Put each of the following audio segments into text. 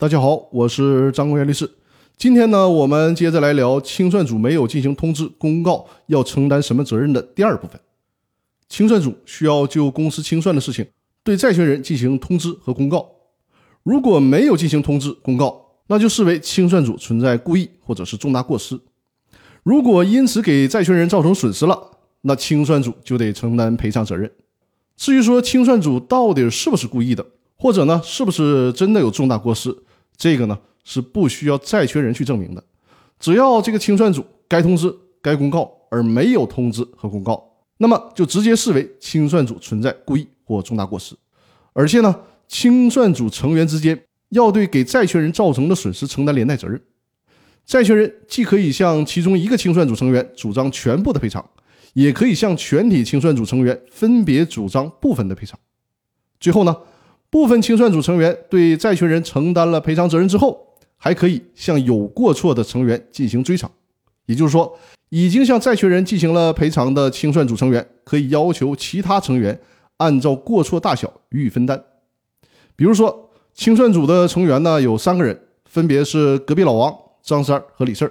大家好，我是张国元律师。今天呢，我们接着来聊清算组没有进行通知公告要承担什么责任的第二部分。清算组需要就公司清算的事情对债权人进行通知和公告。如果没有进行通知公告，那就视为清算组存在故意或者是重大过失。如果因此给债权人造成损失了，那清算组就得承担赔偿责任。至于说清算组到底是不是故意的，或者呢是不是真的有重大过失，这个呢是不需要债权人去证明的。只要这个清算组该通知、该公告而没有通知和公告，那么就直接视为清算组存在故意或重大过失。而且呢，清算组成员之间。要对给债权人造成的损失承担连带责任，债权人既可以向其中一个清算组成员主张全部的赔偿，也可以向全体清算组成员分别主张部分的赔偿。最后呢，部分清算组成员对债权人承担了赔偿责任之后，还可以向有过错的成员进行追偿。也就是说，已经向债权人进行了赔偿的清算组成员，可以要求其他成员按照过错大小予以分担。比如说。清算组的成员呢有三个人，分别是隔壁老王、张三和李四。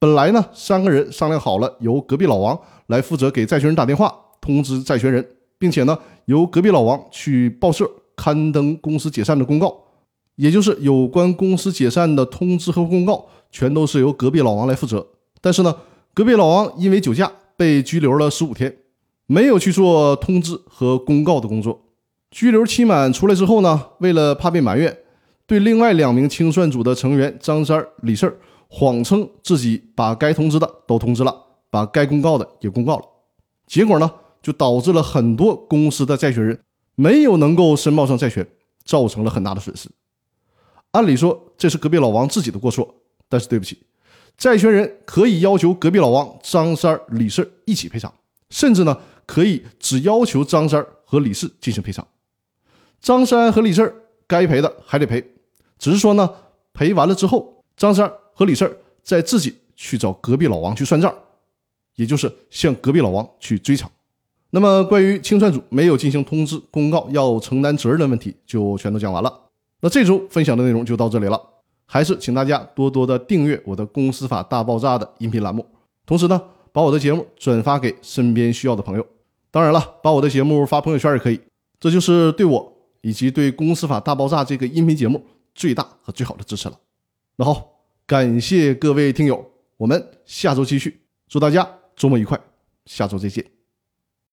本来呢，三个人商量好了，由隔壁老王来负责给债权人打电话通知债权人，并且呢，由隔壁老王去报社刊登公司解散的公告，也就是有关公司解散的通知和公告，全都是由隔壁老王来负责。但是呢，隔壁老王因为酒驾被拘留了十五天，没有去做通知和公告的工作。拘留期满出来之后呢，为了怕被埋怨，对另外两名清算组的成员张三、李四谎称自己把该通知的都通知了，把该公告的也公告了。结果呢，就导致了很多公司的债权人没有能够申报上债权，造成了很大的损失。按理说这是隔壁老王自己的过错，但是对不起，债权人可以要求隔壁老王张三、李四一起赔偿，甚至呢可以只要求张三和李四进行赔偿。张三和李四该赔的还得赔，只是说呢，赔完了之后，张三和李四再自己去找隔壁老王去算账，也就是向隔壁老王去追偿。那么，关于清算组没有进行通知公告要承担责任的问题，就全都讲完了。那这周分享的内容就到这里了，还是请大家多多的订阅我的《公司法大爆炸》的音频栏目，同时呢，把我的节目转发给身边需要的朋友。当然了，把我的节目发朋友圈也可以，这就是对我。以及对《公司法大爆炸》这个音频节目最大和最好的支持了。那好，感谢各位听友，我们下周继续，祝大家周末愉快，下周再见。